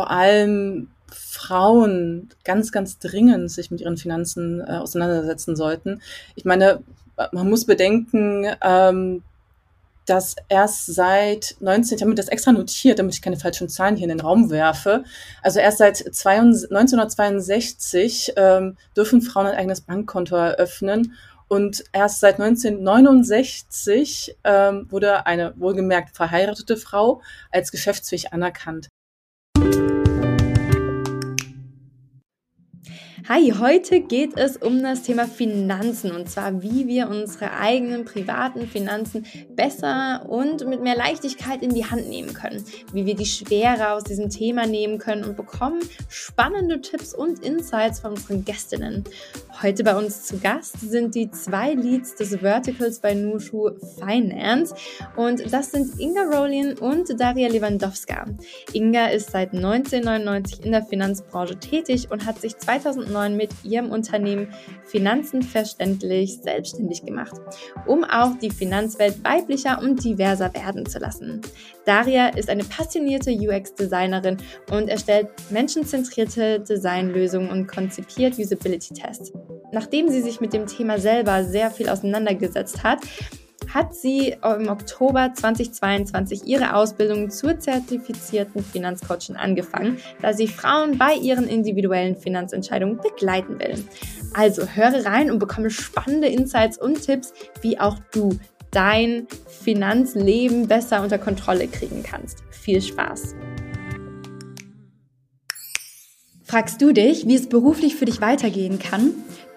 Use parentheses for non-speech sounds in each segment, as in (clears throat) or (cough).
vor allem Frauen ganz, ganz dringend sich mit ihren Finanzen äh, auseinandersetzen sollten. Ich meine, man muss bedenken, ähm, dass erst seit 19, ich habe mir das extra notiert, damit ich keine falschen Zahlen hier in den Raum werfe. Also erst seit 1962 ähm, dürfen Frauen ein eigenes Bankkonto eröffnen. Und erst seit 1969 ähm, wurde eine wohlgemerkt verheiratete Frau als geschäftsfähig anerkannt. Thank you. Hi, heute geht es um das Thema Finanzen und zwar, wie wir unsere eigenen privaten Finanzen besser und mit mehr Leichtigkeit in die Hand nehmen können, wie wir die Schwere aus diesem Thema nehmen können und bekommen spannende Tipps und Insights von unseren Gästinnen. Heute bei uns zu Gast sind die zwei Leads des Verticals bei Nushu Finance und das sind Inga Rolin und Daria Lewandowska. Inga ist seit 1999 in der Finanzbranche tätig und hat sich 2009 mit ihrem Unternehmen Finanzen verständlich selbstständig gemacht, um auch die Finanzwelt weiblicher und diverser werden zu lassen. Daria ist eine passionierte UX-Designerin und erstellt menschenzentrierte Designlösungen und konzipiert Usability-Tests. Nachdem sie sich mit dem Thema selber sehr viel auseinandergesetzt hat, hat sie im Oktober 2022 ihre Ausbildung zur zertifizierten Finanzcoachin angefangen, da sie Frauen bei ihren individuellen Finanzentscheidungen begleiten will. Also höre rein und bekomme spannende Insights und Tipps, wie auch du dein Finanzleben besser unter Kontrolle kriegen kannst. Viel Spaß! Fragst du dich, wie es beruflich für dich weitergehen kann?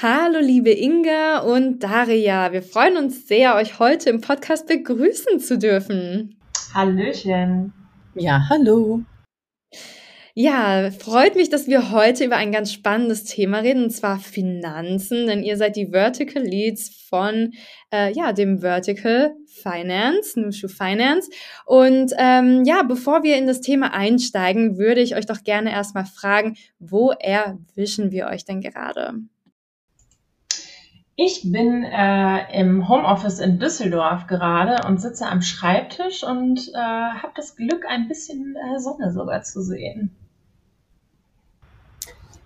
Hallo liebe Inga und Daria, wir freuen uns sehr, euch heute im Podcast begrüßen zu dürfen. Hallöchen. Ja, hallo. Ja, freut mich, dass wir heute über ein ganz spannendes Thema reden, und zwar Finanzen, denn ihr seid die Vertical Leads von äh, ja, dem Vertical Finance, Nushu Finance. Und ähm, ja, bevor wir in das Thema einsteigen, würde ich euch doch gerne erstmal fragen, wo erwischen wir euch denn gerade? Ich bin äh, im Homeoffice in Düsseldorf gerade und sitze am Schreibtisch und äh, habe das Glück, ein bisschen äh, Sonne sogar zu sehen.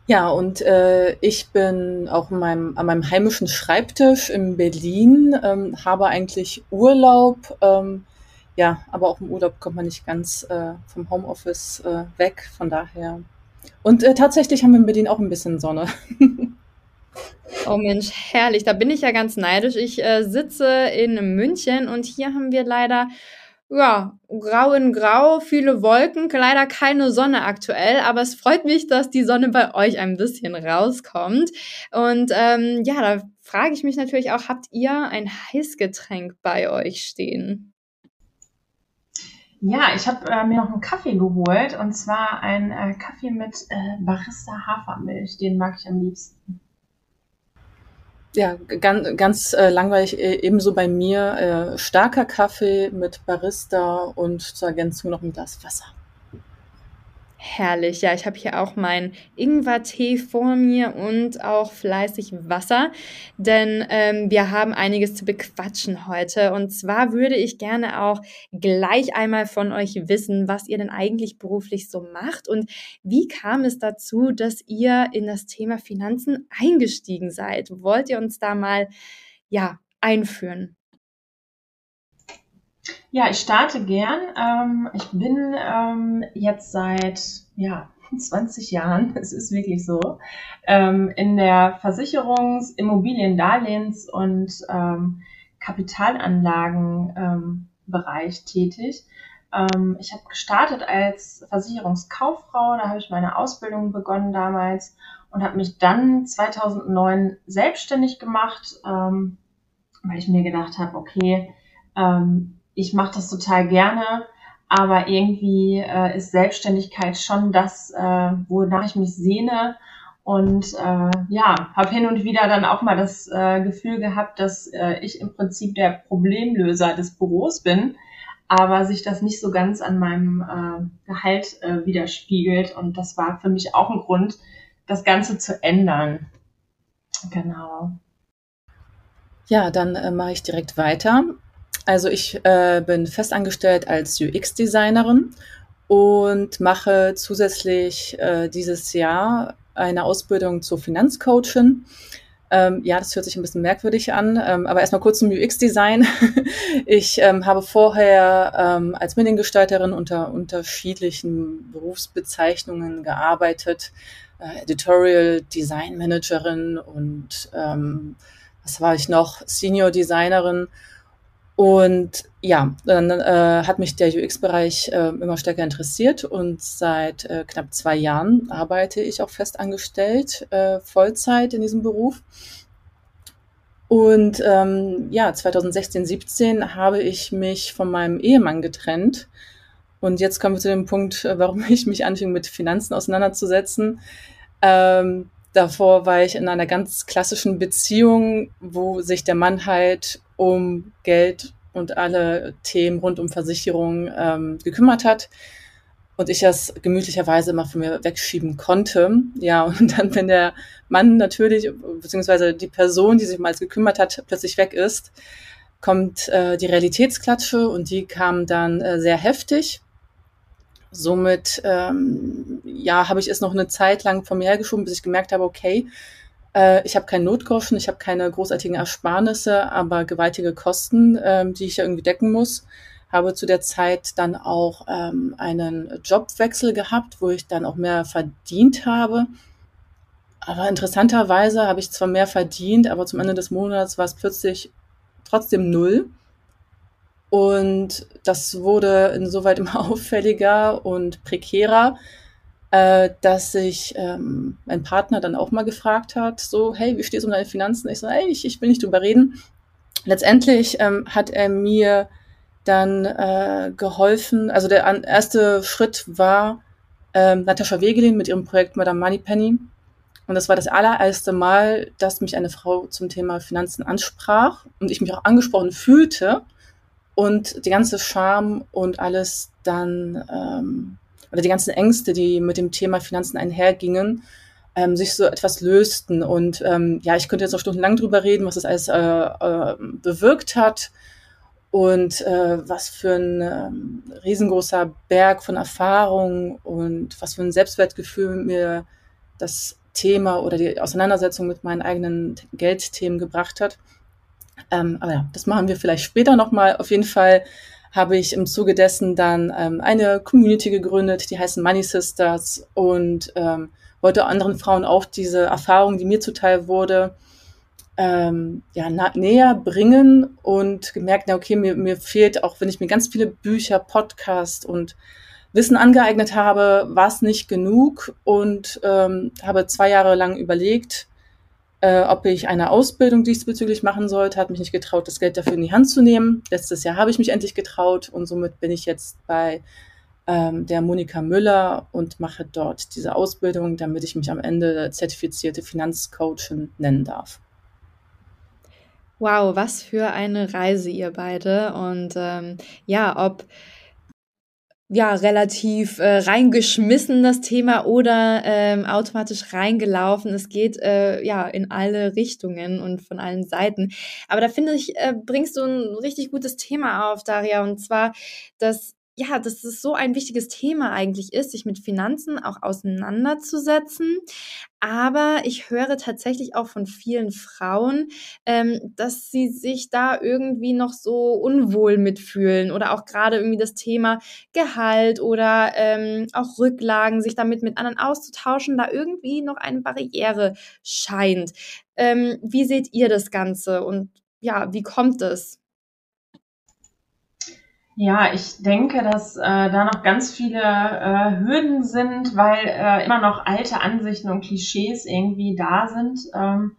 Ja, und äh, ich bin auch in meinem, an meinem heimischen Schreibtisch in Berlin, ähm, habe eigentlich Urlaub. Ähm, ja, aber auch im Urlaub kommt man nicht ganz äh, vom Homeoffice äh, weg, von daher. Und tatsächlich haben wir in Berlin auch ein bisschen Sonne. (laughs) Oh Mensch, herrlich. Da bin ich ja ganz neidisch. Ich äh, sitze in München und hier haben wir leider ja, grau in grau, viele Wolken, leider keine Sonne aktuell, aber es freut mich, dass die Sonne bei euch ein bisschen rauskommt. Und ähm, ja, da frage ich mich natürlich auch, habt ihr ein Heißgetränk bei euch stehen? Ja, ich habe äh, mir noch einen Kaffee geholt und zwar einen äh, Kaffee mit äh, Barista Hafermilch. Den mag ich am liebsten. Ja, ganz, ganz äh, langweilig äh, ebenso bei mir. Äh, starker Kaffee mit Barista und zur Ergänzung noch ein Glas Wasser. Herrlich. Ja, ich habe hier auch meinen Ingwer-Tee vor mir und auch fleißig Wasser, denn ähm, wir haben einiges zu bequatschen heute. Und zwar würde ich gerne auch gleich einmal von euch wissen, was ihr denn eigentlich beruflich so macht und wie kam es dazu, dass ihr in das Thema Finanzen eingestiegen seid? Wollt ihr uns da mal ja einführen? Ja, ich starte gern. Ähm, ich bin ähm, jetzt seit ja, (laughs) 20 Jahren, (laughs) es ist wirklich so, ähm, in der Versicherungs-, Immobilien-, Darlehens- und ähm, Kapitalanlagenbereich ähm, tätig. Ähm, ich habe gestartet als Versicherungskauffrau, da habe ich meine Ausbildung begonnen damals und habe mich dann 2009 selbstständig gemacht, weil ich mir gedacht habe, okay, ich mache das total gerne, aber irgendwie äh, ist Selbstständigkeit schon das, äh, wonach ich mich sehne. Und äh, ja, habe hin und wieder dann auch mal das äh, Gefühl gehabt, dass äh, ich im Prinzip der Problemlöser des Büros bin, aber sich das nicht so ganz an meinem äh, Gehalt äh, widerspiegelt. Und das war für mich auch ein Grund, das Ganze zu ändern. Genau. Ja, dann äh, mache ich direkt weiter. Also ich äh, bin festangestellt als UX-Designerin und mache zusätzlich äh, dieses Jahr eine Ausbildung zur Finanzcoachin. Ähm, ja, das hört sich ein bisschen merkwürdig an, ähm, aber erstmal kurz zum UX-Design. (laughs) ich ähm, habe vorher ähm, als Mediengestalterin unter unterschiedlichen Berufsbezeichnungen gearbeitet, äh, Editorial Design Managerin und ähm, was war ich noch, Senior Designerin und ja, dann äh, hat mich der UX-Bereich äh, immer stärker interessiert und seit äh, knapp zwei Jahren arbeite ich auch fest angestellt, äh, Vollzeit in diesem Beruf. Und ähm, ja, 2016, 17 habe ich mich von meinem Ehemann getrennt. Und jetzt kommen wir zu dem Punkt, äh, warum (laughs) ich mich anfing, mit Finanzen auseinanderzusetzen. Ähm, davor war ich in einer ganz klassischen Beziehung, wo sich der Mann halt um Geld und alle Themen rund um Versicherung ähm, gekümmert hat und ich das gemütlicherweise immer von mir wegschieben konnte. Ja, (laughs) und dann, wenn der Mann natürlich, beziehungsweise die Person, die sich mal gekümmert hat, plötzlich weg ist, kommt äh, die Realitätsklatsche und die kam dann äh, sehr heftig. Somit ähm, ja, habe ich es noch eine Zeit lang von mir hergeschoben, bis ich gemerkt habe, okay, äh, ich habe keinen Notgroschen, ich habe keine großartigen Ersparnisse, aber gewaltige Kosten, ähm, die ich ja irgendwie decken muss. Habe zu der Zeit dann auch ähm, einen Jobwechsel gehabt, wo ich dann auch mehr verdient habe. Aber interessanterweise habe ich zwar mehr verdient, aber zum Ende des Monats war es plötzlich trotzdem null. Und das wurde insoweit immer (laughs) auffälliger und prekärer, äh, dass sich ähm, mein Partner dann auch mal gefragt hat, so, hey, wie stehst du um deine Finanzen? Ich so, hey, ich, ich will nicht drüber reden. Letztendlich ähm, hat er mir dann äh, geholfen, also der erste Schritt war ähm, Natascha Wegelin mit ihrem Projekt Madame Moneypenny. Und das war das allererste Mal, dass mich eine Frau zum Thema Finanzen ansprach und ich mich auch angesprochen fühlte und die ganze Scham und alles dann ähm, oder die ganzen Ängste, die mit dem Thema Finanzen einhergingen, ähm, sich so etwas lösten. Und ähm, ja, ich könnte jetzt noch stundenlang drüber reden, was das alles äh, äh, bewirkt hat und äh, was für ein ähm, riesengroßer Berg von Erfahrung und was für ein Selbstwertgefühl mir das Thema oder die Auseinandersetzung mit meinen eigenen Geldthemen gebracht hat. Ähm, aber ja, das machen wir vielleicht später nochmal. Auf jeden Fall habe ich im Zuge dessen dann ähm, eine Community gegründet, die heißt Money Sisters und ähm, wollte anderen Frauen auch diese Erfahrung, die mir zuteil wurde, ähm, ja, näher bringen und gemerkt, na okay, mir, mir fehlt, auch wenn ich mir ganz viele Bücher, Podcasts und Wissen angeeignet habe, war es nicht genug und ähm, habe zwei Jahre lang überlegt, äh, ob ich eine Ausbildung diesbezüglich machen sollte, hat mich nicht getraut, das Geld dafür in die Hand zu nehmen. Letztes Jahr habe ich mich endlich getraut und somit bin ich jetzt bei ähm, der Monika Müller und mache dort diese Ausbildung, damit ich mich am Ende zertifizierte Finanzcoachin nennen darf. Wow, was für eine Reise ihr beide. Und ähm, ja, ob ja, relativ äh, reingeschmissen, das Thema, oder ähm, automatisch reingelaufen. Es geht äh, ja in alle Richtungen und von allen Seiten. Aber da finde ich, äh, bringst du ein richtig gutes Thema auf, Daria, und zwar, dass ja, dass es so ein wichtiges Thema eigentlich ist, sich mit Finanzen auch auseinanderzusetzen. Aber ich höre tatsächlich auch von vielen Frauen, ähm, dass sie sich da irgendwie noch so unwohl mitfühlen oder auch gerade irgendwie das Thema Gehalt oder ähm, auch Rücklagen, sich damit mit anderen auszutauschen, da irgendwie noch eine Barriere scheint. Ähm, wie seht ihr das Ganze und ja, wie kommt es? Ja, ich denke, dass äh, da noch ganz viele äh, Hürden sind, weil äh, immer noch alte Ansichten und Klischees irgendwie da sind, ähm,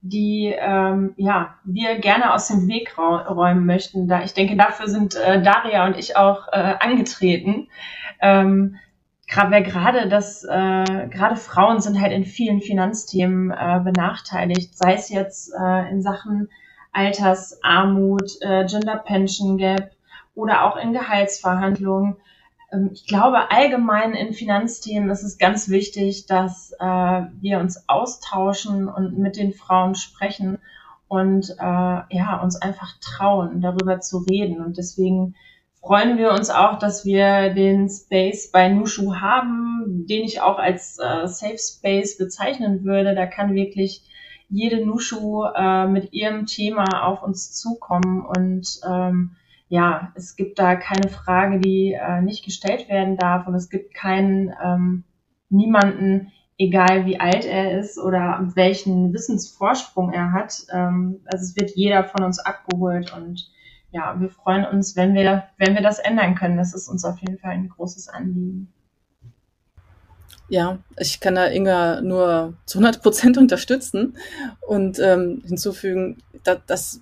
die ähm, ja wir gerne aus dem Weg räumen möchten. Da ich denke, dafür sind äh, Daria und ich auch äh, angetreten. Ähm, weil gerade das äh, gerade Frauen sind halt in vielen Finanzthemen äh, benachteiligt, sei es jetzt äh, in Sachen Altersarmut, äh, Gender Pension Gap oder auch in Gehaltsverhandlungen. Ähm, ich glaube, allgemein in Finanzthemen ist es ganz wichtig, dass äh, wir uns austauschen und mit den Frauen sprechen und äh, ja, uns einfach trauen, darüber zu reden. Und deswegen freuen wir uns auch, dass wir den Space bei Nushu haben, den ich auch als äh, Safe Space bezeichnen würde. Da kann wirklich jede Nushu äh, mit ihrem Thema auf uns zukommen und ähm, ja, es gibt da keine Frage, die äh, nicht gestellt werden darf und es gibt keinen ähm, niemanden, egal wie alt er ist oder welchen Wissensvorsprung er hat. Ähm, also es wird jeder von uns abgeholt und ja, wir freuen uns, wenn wir, wenn wir das ändern können. Das ist uns auf jeden Fall ein großes Anliegen. Ja, ich kann da Inga nur zu 100 Prozent unterstützen und ähm, hinzufügen, dass, dass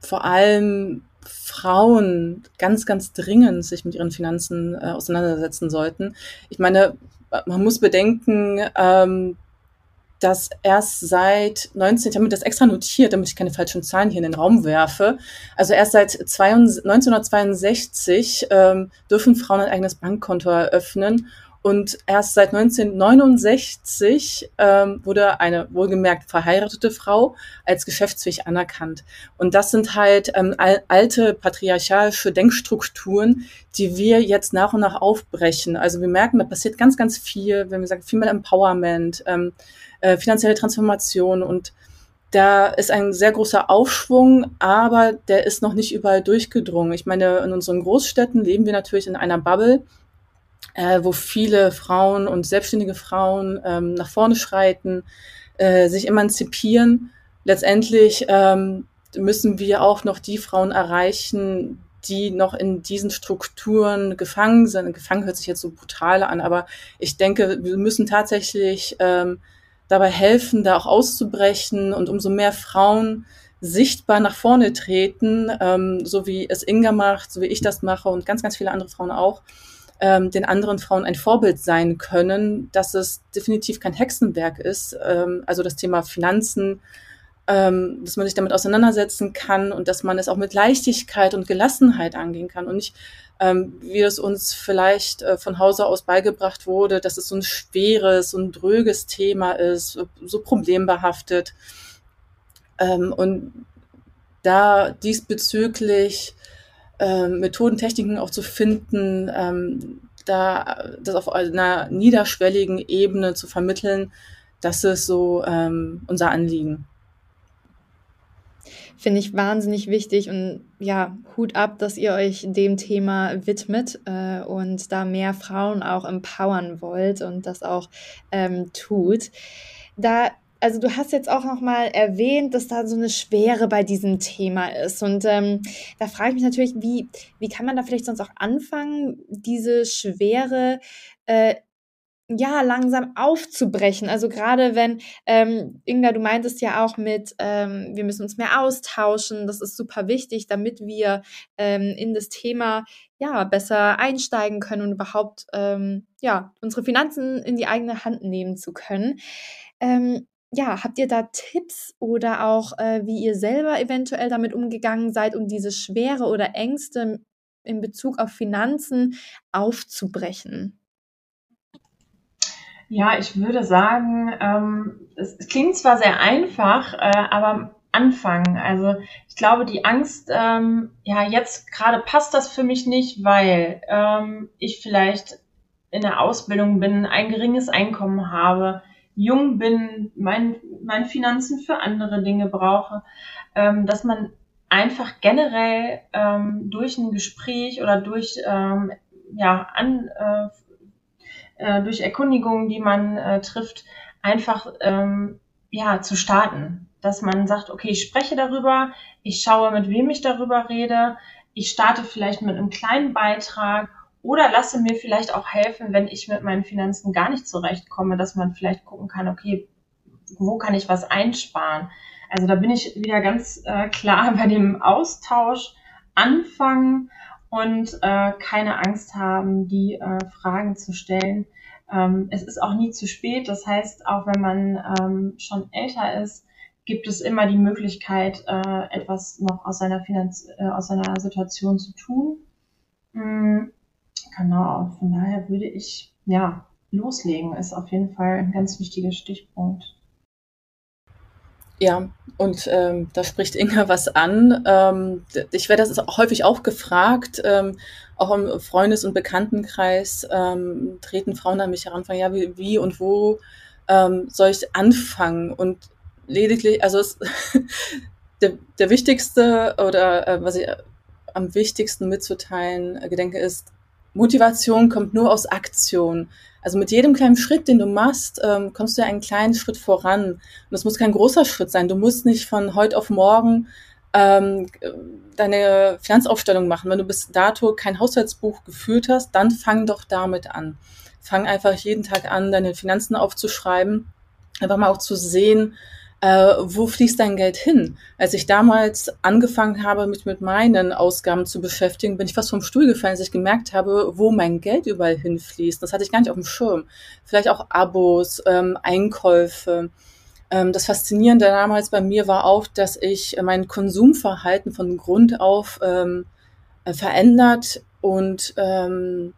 vor allem Frauen ganz, ganz dringend sich mit ihren Finanzen äh, auseinandersetzen sollten. Ich meine, man muss bedenken, ähm, dass erst seit 19, ich habe mir das extra notiert, damit ich keine falschen Zahlen hier in den Raum werfe. Also erst seit 1962 ähm, dürfen Frauen ein eigenes Bankkonto eröffnen und erst seit 1969 ähm, wurde eine wohlgemerkt verheiratete Frau als geschäftsfähig anerkannt. Und das sind halt ähm, alte patriarchalische Denkstrukturen, die wir jetzt nach und nach aufbrechen. Also wir merken, da passiert ganz, ganz viel, wenn wir sagen, Female Empowerment, ähm, äh, finanzielle Transformation und da ist ein sehr großer Aufschwung, aber der ist noch nicht überall durchgedrungen. Ich meine, in unseren Großstädten leben wir natürlich in einer Bubble, äh, wo viele Frauen und selbstständige Frauen ähm, nach vorne schreiten, äh, sich emanzipieren. Letztendlich ähm, müssen wir auch noch die Frauen erreichen, die noch in diesen Strukturen gefangen sind. Gefangen hört sich jetzt so brutal an, aber ich denke, wir müssen tatsächlich ähm, dabei helfen, da auch auszubrechen und umso mehr Frauen sichtbar nach vorne treten, ähm, so wie es Inga macht, so wie ich das mache und ganz, ganz viele andere Frauen auch, ähm, den anderen Frauen ein Vorbild sein können, dass es definitiv kein Hexenwerk ist. Ähm, also das Thema Finanzen, ähm, dass man sich damit auseinandersetzen kann und dass man es auch mit Leichtigkeit und Gelassenheit angehen kann und nicht, ähm, wie es uns vielleicht äh, von Hause aus beigebracht wurde, dass es so ein schweres, ein dröges Thema ist, so problembehaftet. Ähm, und da diesbezüglich ähm, Methoden, Techniken auch zu finden, ähm, da das auf einer niederschwelligen Ebene zu vermitteln, das ist so ähm, unser Anliegen. Finde ich wahnsinnig wichtig und ja, Hut ab, dass ihr euch dem Thema widmet äh, und da mehr Frauen auch empowern wollt und das auch ähm, tut. Da also du hast jetzt auch noch mal erwähnt, dass da so eine Schwere bei diesem Thema ist. Und ähm, da frage ich mich natürlich, wie, wie kann man da vielleicht sonst auch anfangen, diese Schwere äh, ja, langsam aufzubrechen. Also gerade wenn, ähm, Inga, du meintest ja auch mit, ähm, wir müssen uns mehr austauschen, das ist super wichtig, damit wir ähm, in das Thema ja besser einsteigen können und überhaupt ähm, ja unsere Finanzen in die eigene Hand nehmen zu können. Ähm, ja, habt ihr da Tipps oder auch, äh, wie ihr selber eventuell damit umgegangen seid, um diese Schwere oder Ängste in Bezug auf Finanzen aufzubrechen? Ja, ich würde sagen, ähm, es, klingt zwar sehr einfach, äh, aber anfangen. Also ich glaube, die Angst, ähm, ja, jetzt gerade passt das für mich nicht, weil ähm, ich vielleicht in der Ausbildung bin, ein geringes Einkommen habe, jung bin, mein, meine Finanzen für andere Dinge brauche, ähm, dass man einfach generell ähm, durch ein Gespräch oder durch ähm, ja an äh, äh, durch Erkundigungen, die man äh, trifft, einfach ähm, ja zu starten, dass man sagt, okay, ich spreche darüber, ich schaue, mit wem ich darüber rede, ich starte vielleicht mit einem kleinen Beitrag oder lasse mir vielleicht auch helfen, wenn ich mit meinen Finanzen gar nicht zurechtkomme, dass man vielleicht gucken kann, okay, wo kann ich was einsparen? Also da bin ich wieder ganz äh, klar (laughs) bei dem Austausch anfangen und äh, keine Angst haben, die äh, Fragen zu stellen. Ähm, es ist auch nie zu spät. Das heißt, auch wenn man ähm, schon älter ist, gibt es immer die Möglichkeit, äh, etwas noch aus seiner, Finanz äh, aus seiner Situation zu tun. Mhm Genau, von daher würde ich ja loslegen, ist auf jeden Fall ein ganz wichtiger Stichpunkt. Ja, und ähm, da spricht Inga was an. Ähm, ich werde das häufig auch gefragt, ähm, auch im Freundes- und Bekanntenkreis ähm, treten Frauen an mich heran, fragen, ja, wie, wie und wo ähm, soll ich anfangen? Und lediglich, also es, (laughs) der, der wichtigste oder äh, was ich am wichtigsten mitzuteilen äh, gedenke, ist, Motivation kommt nur aus Aktion. Also mit jedem kleinen Schritt, den du machst, ähm, kommst du ja einen kleinen Schritt voran. Und das muss kein großer Schritt sein. Du musst nicht von heute auf morgen ähm, deine Finanzaufstellung machen. Wenn du bis dato kein Haushaltsbuch geführt hast, dann fang doch damit an. Fang einfach jeden Tag an, deine Finanzen aufzuschreiben. Einfach mal auch zu sehen, äh, wo fließt dein Geld hin? Als ich damals angefangen habe, mich mit meinen Ausgaben zu beschäftigen, bin ich fast vom Stuhl gefallen, als ich gemerkt habe, wo mein Geld überall hinfließt. Das hatte ich gar nicht auf dem Schirm. Vielleicht auch Abos, ähm, Einkäufe. Ähm, das Faszinierende damals bei mir war auch, dass ich mein Konsumverhalten von Grund auf ähm, äh, verändert und ähm,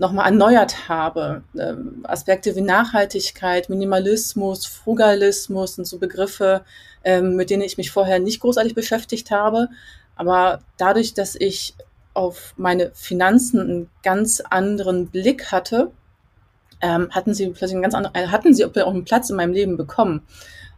nochmal erneuert habe. Ähm, Aspekte wie Nachhaltigkeit, Minimalismus, Frugalismus sind so Begriffe, ähm, mit denen ich mich vorher nicht großartig beschäftigt habe. Aber dadurch, dass ich auf meine Finanzen einen ganz anderen Blick hatte, ähm, hatten sie plötzlich einen ganz anderen, äh, hatten sie auch einen Platz in meinem Leben bekommen.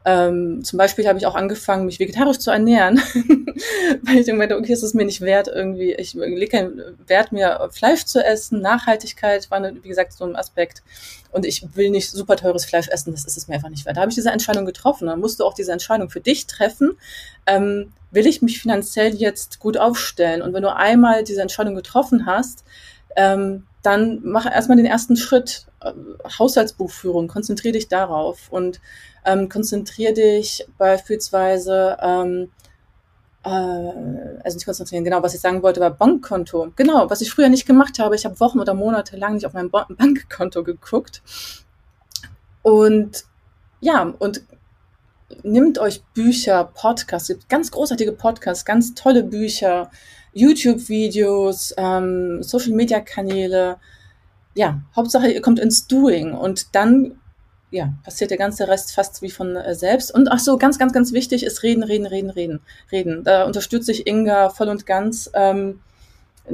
Ähm, zum Beispiel habe ich auch angefangen, mich vegetarisch zu ernähren, (laughs) weil ich gedacht okay, es ist mir nicht wert, irgendwie, ich lege keinen Wert mehr, Fleisch zu essen. Nachhaltigkeit war, wie gesagt, so ein Aspekt. Und ich will nicht super teures Fleisch essen, das ist es mir einfach nicht wert. Da habe ich diese Entscheidung getroffen. Dann musst du auch diese Entscheidung für dich treffen. Ähm, will ich mich finanziell jetzt gut aufstellen? Und wenn du einmal diese Entscheidung getroffen hast, ähm, dann mach erstmal den ersten Schritt, äh, Haushaltsbuchführung, konzentriere dich darauf und ähm, konzentriere dich beispielsweise, ähm, äh, also nicht konzentrieren, genau, was ich sagen wollte, war Bankkonto. Genau, was ich früher nicht gemacht habe. Ich habe Wochen oder Monate lang nicht auf mein (laughs) Bankkonto geguckt. Und ja, und nimmt euch Bücher, Podcasts, gibt ganz großartige Podcasts, ganz tolle Bücher, YouTube-Videos, ähm, Social-Media-Kanäle. Ja, Hauptsache, ihr kommt ins Doing und dann ja, passiert der ganze Rest fast wie von äh, selbst. Und ach so, ganz, ganz, ganz wichtig ist reden, reden, reden, reden, reden. Da unterstütze ich Inga voll und ganz. Ähm,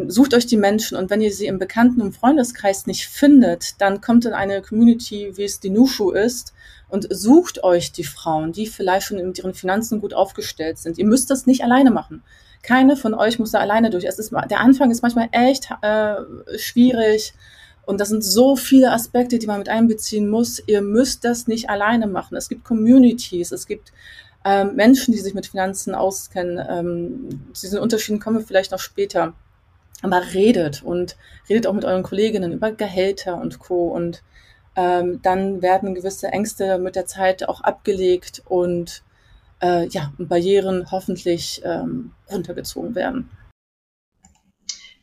sucht euch die Menschen und wenn ihr sie im Bekannten- und Freundeskreis nicht findet, dann kommt in eine Community, wie es die Nushu ist, und sucht euch die Frauen, die vielleicht schon mit ihren Finanzen gut aufgestellt sind. Ihr müsst das nicht alleine machen. Keine von euch muss da alleine durch. Es ist, der Anfang ist manchmal echt äh, schwierig und das sind so viele Aspekte, die man mit einbeziehen muss. Ihr müsst das nicht alleine machen. Es gibt Communities, es gibt ähm, Menschen, die sich mit Finanzen auskennen. Ähm, zu diesen Unterschieden kommen wir vielleicht noch später. Aber redet und redet auch mit euren Kolleginnen über Gehälter und Co. Und ähm, dann werden gewisse Ängste mit der Zeit auch abgelegt und äh, ja, Barrieren hoffentlich ähm, runtergezogen werden.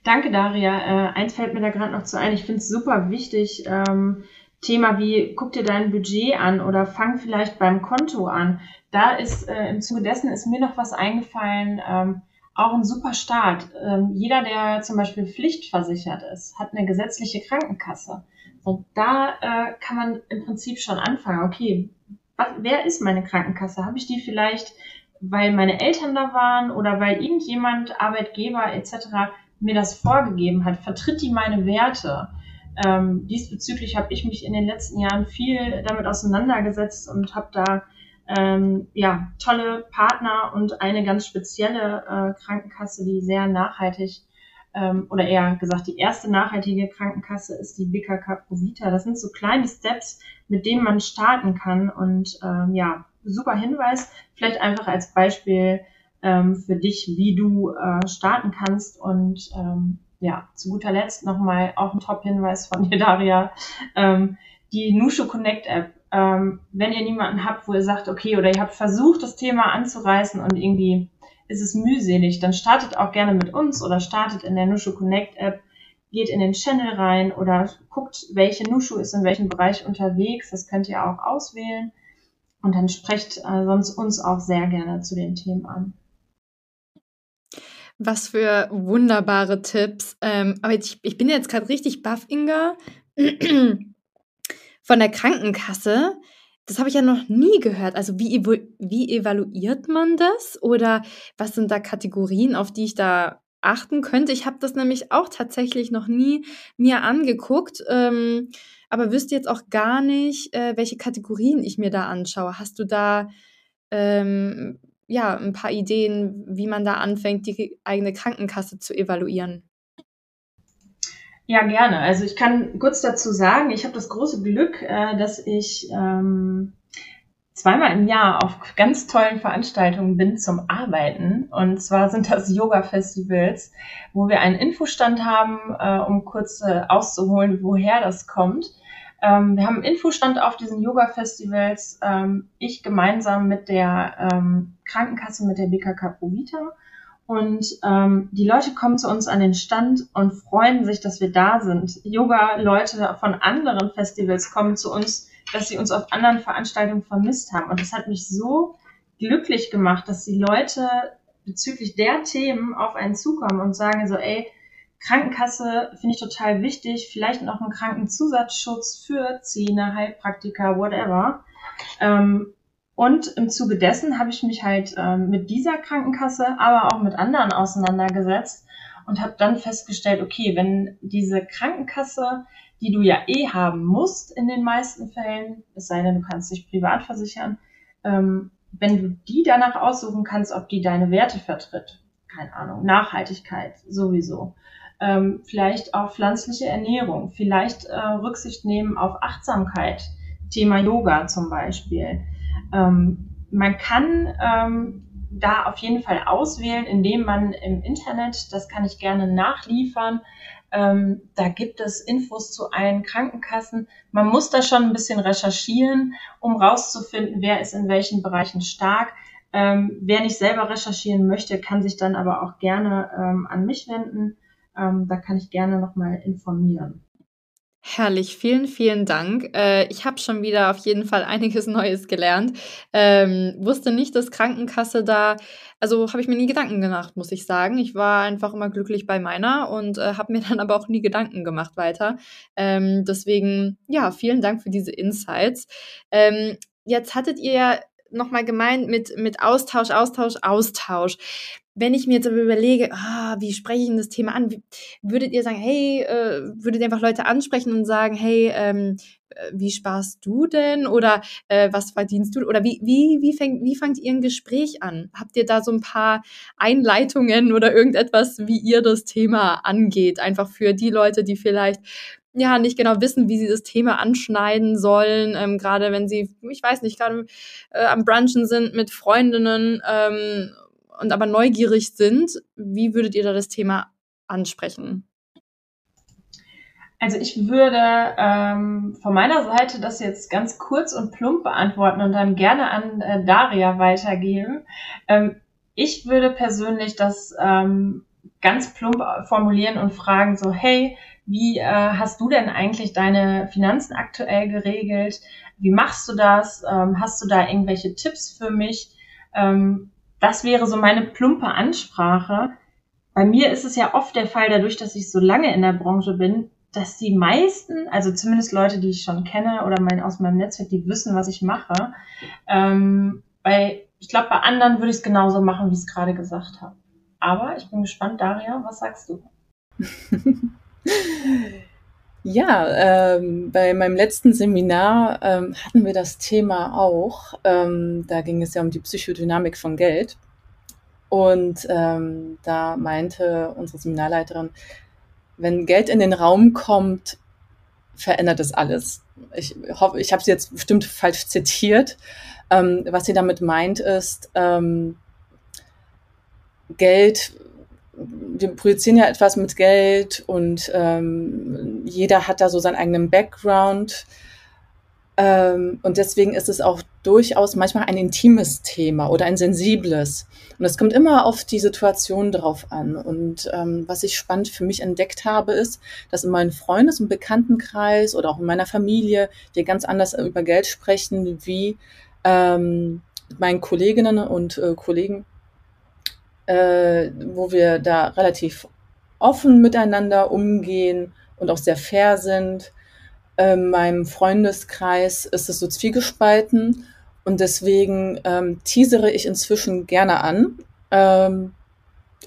Danke, Daria. Äh, eins fällt mir da gerade noch zu ein. Ich finde es super wichtig, ähm, Thema wie guck dir dein Budget an oder fang vielleicht beim Konto an. Da ist äh, im Zuge dessen ist mir noch was eingefallen, ähm, auch ein super Start. Ähm, jeder, der zum Beispiel pflichtversichert ist, hat eine gesetzliche Krankenkasse. Und da äh, kann man im Prinzip schon anfangen. Okay, was, wer ist meine Krankenkasse? Habe ich die vielleicht, weil meine Eltern da waren oder weil irgendjemand, Arbeitgeber etc. mir das vorgegeben hat? Vertritt die meine Werte? Ähm, diesbezüglich habe ich mich in den letzten Jahren viel damit auseinandergesetzt und habe da ähm, ja, tolle Partner und eine ganz spezielle äh, Krankenkasse, die sehr nachhaltig ähm, oder eher gesagt, die erste nachhaltige Krankenkasse ist die BKK Provita. Das sind so kleine Steps, mit denen man starten kann und ähm, ja, super Hinweis, vielleicht einfach als Beispiel ähm, für dich, wie du äh, starten kannst und ähm, ja, zu guter Letzt nochmal auch ein Top-Hinweis von dir, Daria. Ähm, die Nushu Connect App ähm, wenn ihr niemanden habt, wo ihr sagt, okay, oder ihr habt versucht, das Thema anzureißen und irgendwie ist es mühselig, dann startet auch gerne mit uns oder startet in der Nushu Connect App, geht in den Channel rein oder guckt, welche Nushu ist in welchem Bereich unterwegs. Das könnt ihr auch auswählen. Und dann sprecht äh, sonst uns auch sehr gerne zu den Themen an. Was für wunderbare Tipps. Ähm, aber ich, ich bin jetzt gerade richtig baff, Inga (clears throat) von der Krankenkasse. Das habe ich ja noch nie gehört. Also wie, wie evaluiert man das? Oder was sind da Kategorien, auf die ich da achten könnte? Ich habe das nämlich auch tatsächlich noch nie mir angeguckt, ähm, aber wüsste jetzt auch gar nicht, äh, welche Kategorien ich mir da anschaue. Hast du da ähm, ja ein paar Ideen, wie man da anfängt, die eigene Krankenkasse zu evaluieren? Ja, gerne. Also ich kann kurz dazu sagen, ich habe das große Glück, äh, dass ich ähm, zweimal im Jahr auf ganz tollen Veranstaltungen bin zum Arbeiten. Und zwar sind das Yoga-Festivals, wo wir einen Infostand haben, äh, um kurz äh, auszuholen, woher das kommt. Ähm, wir haben einen Infostand auf diesen Yoga-Festivals, ähm, ich gemeinsam mit der ähm, Krankenkasse, mit der BKK Provita und ähm, die Leute kommen zu uns an den Stand und freuen sich, dass wir da sind. Yoga-Leute von anderen Festivals kommen zu uns, dass sie uns auf anderen Veranstaltungen vermisst haben. Und das hat mich so glücklich gemacht, dass die Leute bezüglich der Themen auf einen zukommen und sagen so, ey, Krankenkasse finde ich total wichtig, vielleicht noch einen Krankenzusatzschutz für Zähne, Heilpraktiker, whatever. Ähm, und im Zuge dessen habe ich mich halt ähm, mit dieser Krankenkasse, aber auch mit anderen auseinandergesetzt und habe dann festgestellt, okay, wenn diese Krankenkasse, die du ja eh haben musst in den meisten Fällen, es sei denn, du kannst dich privat versichern, ähm, wenn du die danach aussuchen kannst, ob die deine Werte vertritt, keine Ahnung, Nachhaltigkeit sowieso, ähm, vielleicht auch pflanzliche Ernährung, vielleicht äh, Rücksicht nehmen auf Achtsamkeit, Thema Yoga zum Beispiel ähm, man kann ähm, da auf jeden Fall auswählen, indem man im Internet, das kann ich gerne nachliefern, ähm, da gibt es Infos zu allen Krankenkassen. Man muss da schon ein bisschen recherchieren, um rauszufinden, wer ist in welchen Bereichen stark. Ähm, wer nicht selber recherchieren möchte, kann sich dann aber auch gerne ähm, an mich wenden. Ähm, da kann ich gerne nochmal informieren. Herrlich, vielen, vielen Dank. Äh, ich habe schon wieder auf jeden Fall (laughs) einiges Neues gelernt. Ähm, wusste nicht, dass Krankenkasse da, also habe ich mir nie Gedanken gemacht, muss ich sagen. Ich war einfach immer glücklich bei meiner und äh, habe mir (laughs) dann aber auch nie Gedanken gemacht weiter. Ähm, deswegen, ja, vielen Dank für diese Insights. Ähm, jetzt hattet ihr ja nochmal gemeint mit, mit Austausch, Austausch, Austausch. Wenn ich mir jetzt aber überlege, ah, wie spreche ich denn das Thema an, würdet ihr sagen, hey, äh, würdet ihr einfach Leute ansprechen und sagen, hey, ähm, äh, wie sparst du denn? Oder äh, was verdienst du? Oder wie wie wie fängt wie fangt ihr ein Gespräch an? Habt ihr da so ein paar Einleitungen oder irgendetwas, wie ihr das Thema angeht, einfach für die Leute, die vielleicht ja nicht genau wissen, wie sie das Thema anschneiden sollen, ähm, gerade wenn sie, ich weiß nicht, gerade äh, am Brunchen sind mit Freundinnen ähm, und aber neugierig sind, wie würdet ihr da das Thema ansprechen? Also ich würde ähm, von meiner Seite das jetzt ganz kurz und plump beantworten und dann gerne an äh, Daria weitergeben. Ähm, ich würde persönlich das ähm, ganz plump formulieren und fragen so, hey, wie äh, hast du denn eigentlich deine Finanzen aktuell geregelt? Wie machst du das? Ähm, hast du da irgendwelche Tipps für mich? Ähm, das wäre so meine plumpe Ansprache. Bei mir ist es ja oft der Fall, dadurch, dass ich so lange in der Branche bin, dass die meisten, also zumindest Leute, die ich schon kenne oder mein, aus meinem Netzwerk, die wissen, was ich mache. Ähm, bei, ich glaube, bei anderen würde ich es genauso machen, wie ich es gerade gesagt habe. Aber ich bin gespannt, Daria, was sagst du? (laughs) Ja, ähm, bei meinem letzten Seminar ähm, hatten wir das Thema auch. Ähm, da ging es ja um die Psychodynamik von Geld. Und ähm, da meinte unsere Seminarleiterin, wenn Geld in den Raum kommt, verändert es alles. Ich hoffe, ich habe sie jetzt bestimmt falsch zitiert. Ähm, was sie damit meint, ist, ähm, Geld wir projizieren ja etwas mit Geld und ähm, jeder hat da so seinen eigenen Background. Ähm, und deswegen ist es auch durchaus manchmal ein intimes Thema oder ein sensibles. Und es kommt immer auf die Situation drauf an. Und ähm, was ich spannend für mich entdeckt habe, ist, dass in meinem Freundes- und Bekanntenkreis oder auch in meiner Familie wir ganz anders über Geld sprechen, wie ähm, mit meinen Kolleginnen und äh, Kollegen äh, wo wir da relativ offen miteinander umgehen und auch sehr fair sind. In meinem Freundeskreis ist es so zwiegespalten und deswegen ähm, teasere ich inzwischen gerne an. Ähm,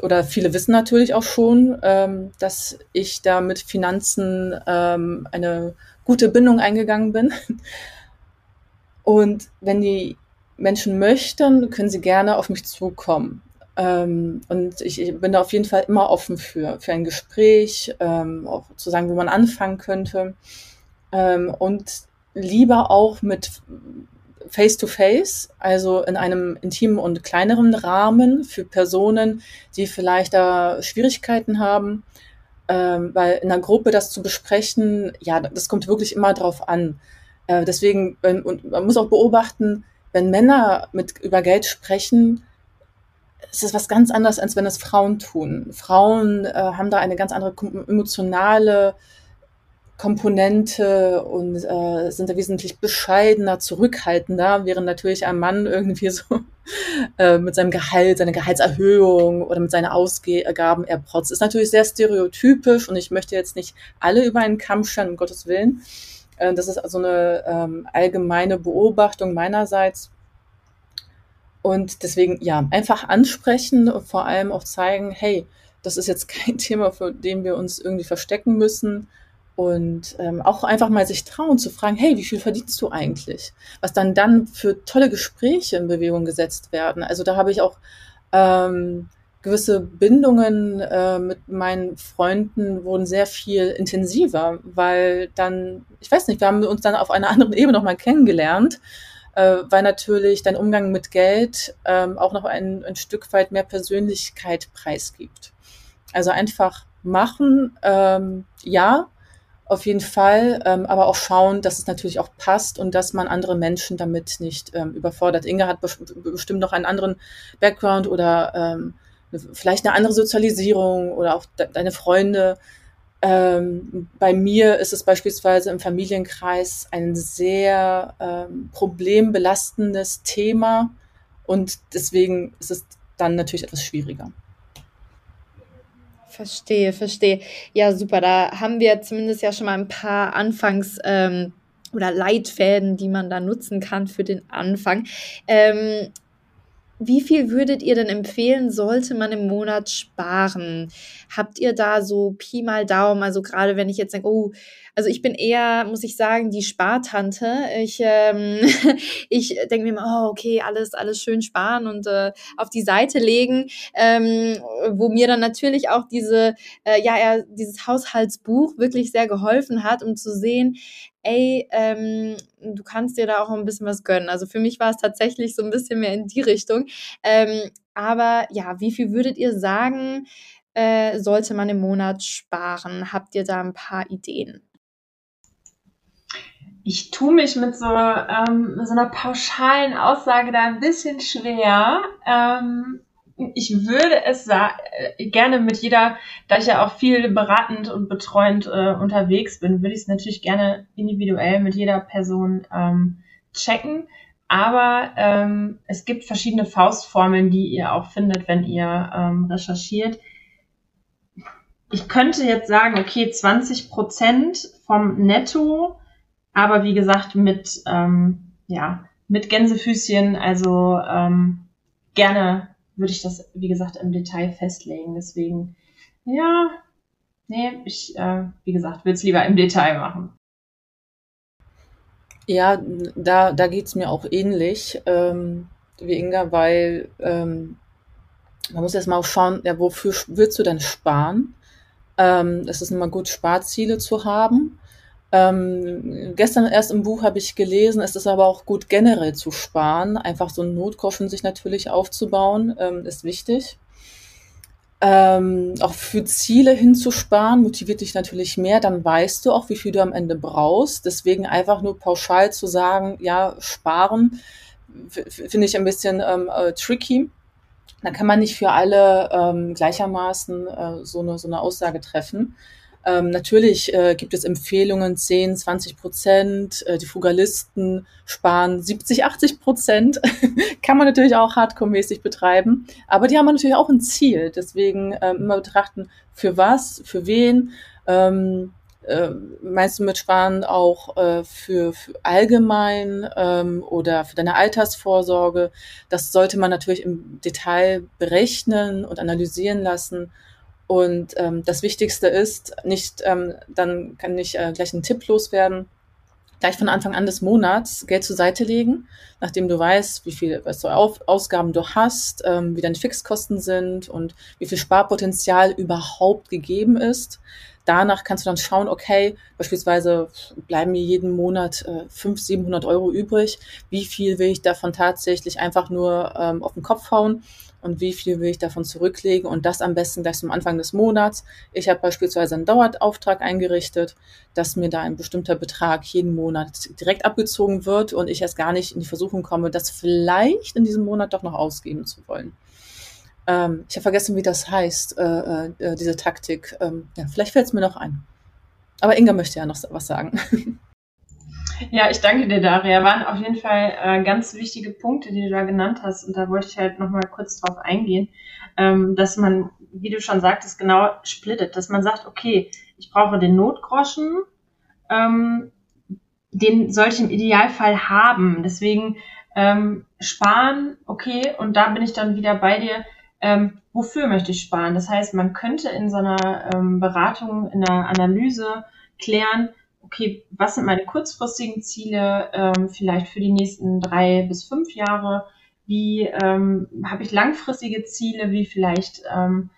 oder viele wissen natürlich auch schon, ähm, dass ich da mit Finanzen ähm, eine gute Bindung eingegangen bin. Und wenn die Menschen möchten, können sie gerne auf mich zukommen. Ähm, und ich, ich, bin da auf jeden Fall immer offen für, für ein Gespräch, ähm, auch zu sagen, wo man anfangen könnte. Ähm, und lieber auch mit Face-to-Face, -face, also in einem intimen und kleineren Rahmen für Personen, die vielleicht da Schwierigkeiten haben. Ähm, weil in einer Gruppe das zu besprechen, ja, das kommt wirklich immer drauf an. Äh, deswegen, und man muss auch beobachten, wenn Männer mit über Geld sprechen, es ist was ganz anderes, als wenn es Frauen tun. Frauen äh, haben da eine ganz andere emotionale Komponente und äh, sind da wesentlich bescheidener, zurückhaltender, während natürlich ein Mann irgendwie so (laughs) äh, mit seinem Gehalt, seiner Gehaltserhöhung oder mit seinen Ausgaben erprotzt. Ist natürlich sehr stereotypisch und ich möchte jetzt nicht alle über einen Kamm stellen, um Gottes Willen. Äh, das ist also eine ähm, allgemeine Beobachtung meinerseits. Und deswegen, ja, einfach ansprechen und vor allem auch zeigen, hey, das ist jetzt (laughs) kein Thema, vor dem wir uns irgendwie verstecken müssen. Und ähm, auch einfach mal sich trauen zu fragen, hey, wie viel verdienst du eigentlich? Was dann dann für tolle Gespräche in Bewegung gesetzt werden. Also da habe ich auch ähm, gewisse Bindungen äh, mit meinen Freunden wurden sehr viel intensiver, weil dann, ich weiß nicht, wir haben uns dann auf einer anderen Ebene nochmal kennengelernt äh, weil natürlich dein Umgang mit Geld ähm, auch noch ein, ein Stück weit mehr Persönlichkeit preisgibt. Also einfach machen, ähm, ja, auf jeden Fall, ähm, aber auch schauen, dass es natürlich auch passt und dass man andere Menschen damit nicht ähm, überfordert. Inge hat bestimmt noch einen anderen Background oder ähm, vielleicht eine andere Sozialisierung oder auch de deine Freunde. Ähm, bei mir ist es beispielsweise im Familienkreis ein sehr ähm, problembelastendes Thema und deswegen ist es dann natürlich etwas schwieriger. Verstehe, verstehe. Ja, super. Da haben wir zumindest ja schon mal ein paar Anfangs- ähm, oder Leitfäden, die man da nutzen kann für den Anfang. Ähm, wie viel würdet ihr denn empfehlen, sollte man im Monat sparen? Habt ihr da so Pi mal Daumen? Also gerade wenn ich jetzt denke, oh, also ich bin eher, muss ich sagen, die Spartante. Ich, ähm, (laughs) ich denke mir immer, oh, okay, alles, alles schön sparen und äh, auf die Seite legen, ähm, wo mir dann natürlich auch diese, äh, ja, ja, dieses Haushaltsbuch wirklich sehr geholfen hat, um zu sehen, ey, ähm, du kannst dir da auch ein bisschen was gönnen. Also für mich war es tatsächlich so ein bisschen mehr in die Richtung. Ähm, aber ja, wie viel würdet ihr sagen, äh, sollte man im Monat sparen? Habt ihr da ein paar Ideen? Ich tue mich mit so, ähm, so einer pauschalen Aussage da ein bisschen schwer. Ähm, ich würde es äh, gerne mit jeder, da ich ja auch viel beratend und betreuend äh, unterwegs bin, würde ich es natürlich gerne individuell mit jeder Person ähm, checken. Aber ähm, es gibt verschiedene Faustformeln, die ihr auch findet, wenn ihr ähm, recherchiert. Ich könnte jetzt sagen, okay, 20 Prozent vom Netto, aber wie gesagt mit ähm, ja mit Gänsefüßchen, also ähm, gerne würde ich das, wie gesagt, im Detail festlegen. Deswegen, ja, nee, ich, äh, wie gesagt, würde es lieber im Detail machen. Ja, da, da geht es mir auch ähnlich ähm, wie Inga, weil ähm, man muss erst mal schauen, ja, wofür willst du denn sparen? Ähm, es ist immer gut, Sparziele zu haben. Ähm, gestern erst im Buch habe ich gelesen, es ist aber auch gut generell zu sparen. Einfach so einen Notgroschen sich natürlich aufzubauen, ähm, ist wichtig. Ähm, auch für Ziele hinzusparen, motiviert dich natürlich mehr, dann weißt du auch, wie viel du am Ende brauchst. Deswegen einfach nur pauschal zu sagen, ja, sparen, finde ich ein bisschen ähm, äh, tricky. Da kann man nicht für alle ähm, gleichermaßen äh, so, eine, so eine Aussage treffen. Ähm, natürlich äh, gibt es Empfehlungen 10, 20 Prozent. Äh, die Fugalisten sparen 70, 80 Prozent. (laughs) Kann man natürlich auch hardcore-mäßig betreiben. Aber die haben natürlich auch ein Ziel. Deswegen äh, immer betrachten, für was, für wen. Ähm, äh, meinst du mit Sparen auch äh, für, für allgemein ähm, oder für deine Altersvorsorge? Das sollte man natürlich im Detail berechnen und analysieren lassen und ähm, das Wichtigste ist, nicht, ähm, dann kann ich äh, gleich einen Tipp loswerden, gleich von Anfang an des Monats Geld zur Seite legen, nachdem du weißt, wie viel was du Auf Ausgaben du hast, ähm, wie deine Fixkosten sind und wie viel Sparpotenzial überhaupt gegeben ist. Danach kannst du dann schauen, okay, beispielsweise bleiben mir jeden Monat äh, 500, 700 Euro übrig. Wie viel will ich davon tatsächlich einfach nur ähm, auf den Kopf hauen? Und wie viel will ich davon zurücklegen und das am besten gleich zum Anfang des Monats. Ich habe beispielsweise einen Dauerauftrag eingerichtet, dass mir da ein bestimmter Betrag jeden Monat direkt abgezogen wird und ich erst gar nicht in die Versuchung komme, das vielleicht in diesem Monat doch noch ausgeben zu wollen. Ähm, ich habe vergessen, wie das heißt, äh, äh, diese Taktik. Ähm, ja, vielleicht fällt es mir noch ein. Aber Inga möchte ja noch was sagen. (laughs) Ja, ich danke dir, Daria. Waren auf jeden Fall äh, ganz wichtige Punkte, die du da genannt hast. Und da wollte ich halt nochmal kurz drauf eingehen, ähm, dass man, wie du schon sagtest, genau splittet. Dass man sagt, okay, ich brauche den Notgroschen, ähm, den sollte ich im Idealfall haben. Deswegen ähm, sparen, okay, und da bin ich dann wieder bei dir. Ähm, wofür möchte ich sparen? Das heißt, man könnte in so einer ähm, Beratung, in einer Analyse klären, okay, was sind meine kurzfristigen Ziele, ähm, vielleicht für die nächsten drei bis fünf Jahre? Wie ähm, habe ich langfristige Ziele, wie vielleicht ähm,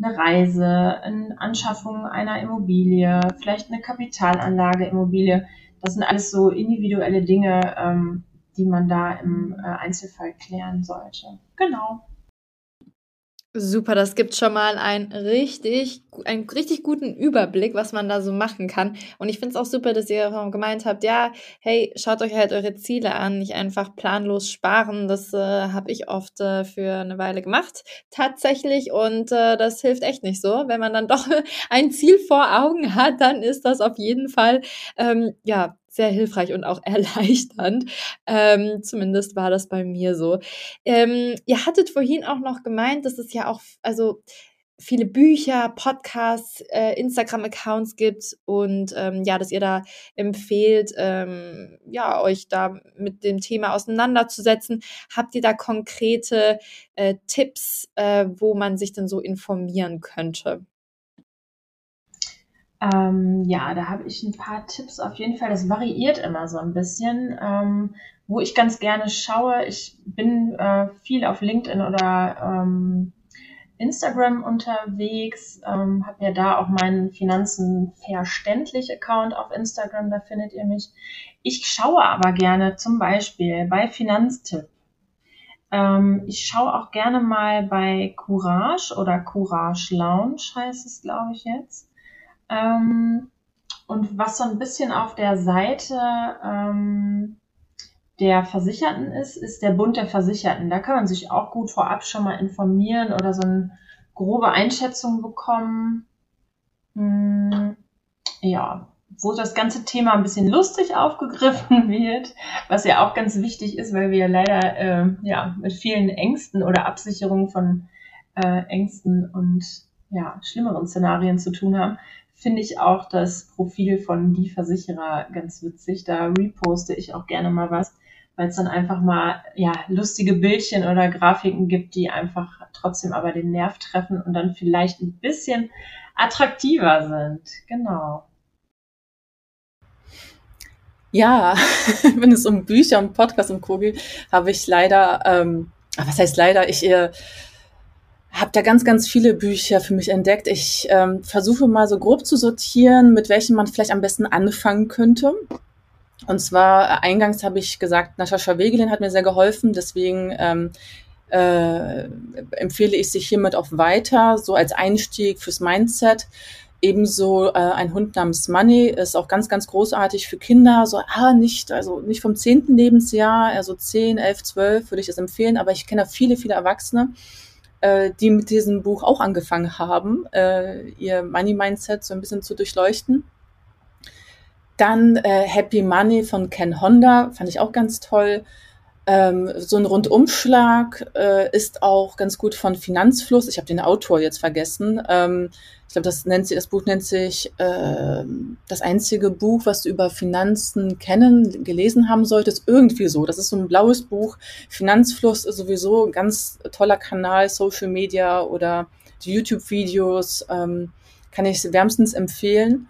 eine Reise, eine Anschaffung einer Immobilie, vielleicht eine Kapitalanlage Immobilie? Das sind alles so individuelle Dinge, ähm, die man da im äh, Einzelfall klären sollte. Genau. Super, das gibt schon mal einen richtig, einen richtig guten Überblick, was man da so machen kann. Und ich finde es auch super, dass ihr gemeint habt, ja, hey, schaut euch halt eure Ziele an, nicht einfach planlos sparen. Das äh, habe ich oft äh, für eine Weile gemacht, tatsächlich. Und äh, das hilft echt nicht so. Wenn man dann doch (laughs) ein Ziel vor Augen hat, dann ist das auf jeden Fall, ähm, ja, sehr hilfreich und auch (laughs) erleichternd. Ähm, zumindest war das bei mir so. Ähm, ihr hattet vorhin auch noch gemeint, dass es ja auch, also viele Bücher, Podcasts, äh, Instagram-Accounts gibt und ähm, ja, dass ihr da empfehlt, ähm, ja, euch da mit dem Thema auseinanderzusetzen. Habt ihr da konkrete äh, Tipps, äh, wo man sich denn so informieren könnte? Ähm, ja, da habe ich ein paar Tipps auf jeden Fall. Das variiert immer so ein bisschen. Ähm, wo ich ganz gerne schaue, ich bin äh, viel auf LinkedIn oder ähm, Instagram unterwegs, ähm, habe ja da auch meinen Finanzen verständlich Account auf Instagram, da findet ihr mich. Ich schaue aber gerne zum Beispiel bei Finanztipp. Ähm, ich schaue auch gerne mal bei Courage oder Courage Lounge heißt es, glaube ich jetzt. Ähm, und was so ein bisschen auf der Seite ähm, der Versicherten ist, ist der Bund der Versicherten. Da kann man sich auch gut vorab schon mal informieren oder so eine grobe Einschätzung bekommen. Hm, ja, wo das ganze Thema ein bisschen lustig aufgegriffen (laughs) wird, was ja auch ganz wichtig ist, weil wir leider äh, ja mit vielen Ängsten oder Absicherungen von äh, Ängsten und ja schlimmeren Szenarien zu tun haben, finde ich auch das Profil von die Versicherer ganz witzig. Da reposte ich auch gerne mal was, weil es dann einfach mal ja lustige Bildchen oder Grafiken gibt, die einfach trotzdem aber den Nerv treffen und dann vielleicht ein bisschen attraktiver sind. Genau. Ja, (laughs) wenn es um Bücher und Podcasts und Co. geht, habe ich leider, ähm, was heißt leider, ich äh, habe da ganz, ganz viele Bücher für mich entdeckt. Ich ähm, versuche mal so grob zu sortieren, mit welchen man vielleicht am besten anfangen könnte. Und zwar äh, eingangs habe ich gesagt, Natascha Wegelin hat mir sehr geholfen, deswegen ähm, äh, empfehle ich sich hiermit auch weiter, so als Einstieg fürs Mindset. Ebenso äh, ein Hund namens Money ist auch ganz, ganz großartig für Kinder. So, ah, nicht, also nicht vom zehnten Lebensjahr, also zehn, elf, zwölf würde ich das empfehlen, aber ich kenne viele, viele Erwachsene, äh, die mit diesem Buch auch angefangen haben, äh, ihr Money Mindset so ein bisschen zu durchleuchten. Dann äh, Happy Money von Ken Honda, fand ich auch ganz toll. Ähm, so ein Rundumschlag äh, ist auch ganz gut von Finanzfluss. Ich habe den Autor jetzt vergessen. Ähm, ich glaube, das nennt sich, das Buch nennt sich äh, das einzige Buch, was du über Finanzen kennen, gelesen haben solltest. Irgendwie so. Das ist so ein blaues Buch. Finanzfluss ist sowieso ein ganz toller Kanal, Social Media oder die YouTube-Videos. Ähm, kann ich wärmstens empfehlen.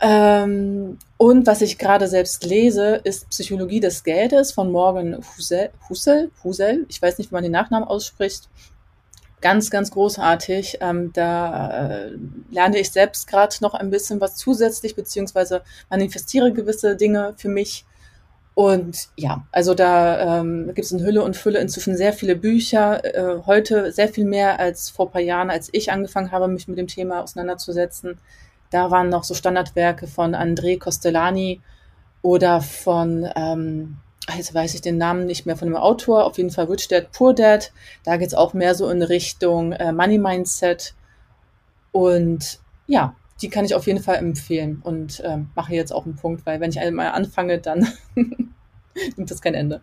Ähm, und was ich gerade selbst lese, ist Psychologie des Geldes von Morgan Husel, Husel, Husel. Ich weiß nicht, wie man den Nachnamen ausspricht. Ganz, ganz großartig. Ähm, da äh, lerne ich selbst gerade noch ein bisschen was zusätzlich, beziehungsweise manifestiere gewisse Dinge für mich. Und ja, also da ähm, gibt es in Hülle und Fülle inzwischen sehr viele Bücher. Äh, heute sehr viel mehr als vor ein paar Jahren, als ich angefangen habe, mich mit dem Thema auseinanderzusetzen. Da waren noch so Standardwerke von André Costellani oder von, ähm, jetzt weiß ich den Namen nicht mehr von dem Autor, auf jeden Fall Rich Dad, Poor Dad. Da geht es auch mehr so in Richtung äh, Money Mindset. Und ja, die kann ich auf jeden Fall empfehlen und äh, mache jetzt auch einen Punkt, weil wenn ich einmal anfange, dann (laughs) nimmt das kein Ende.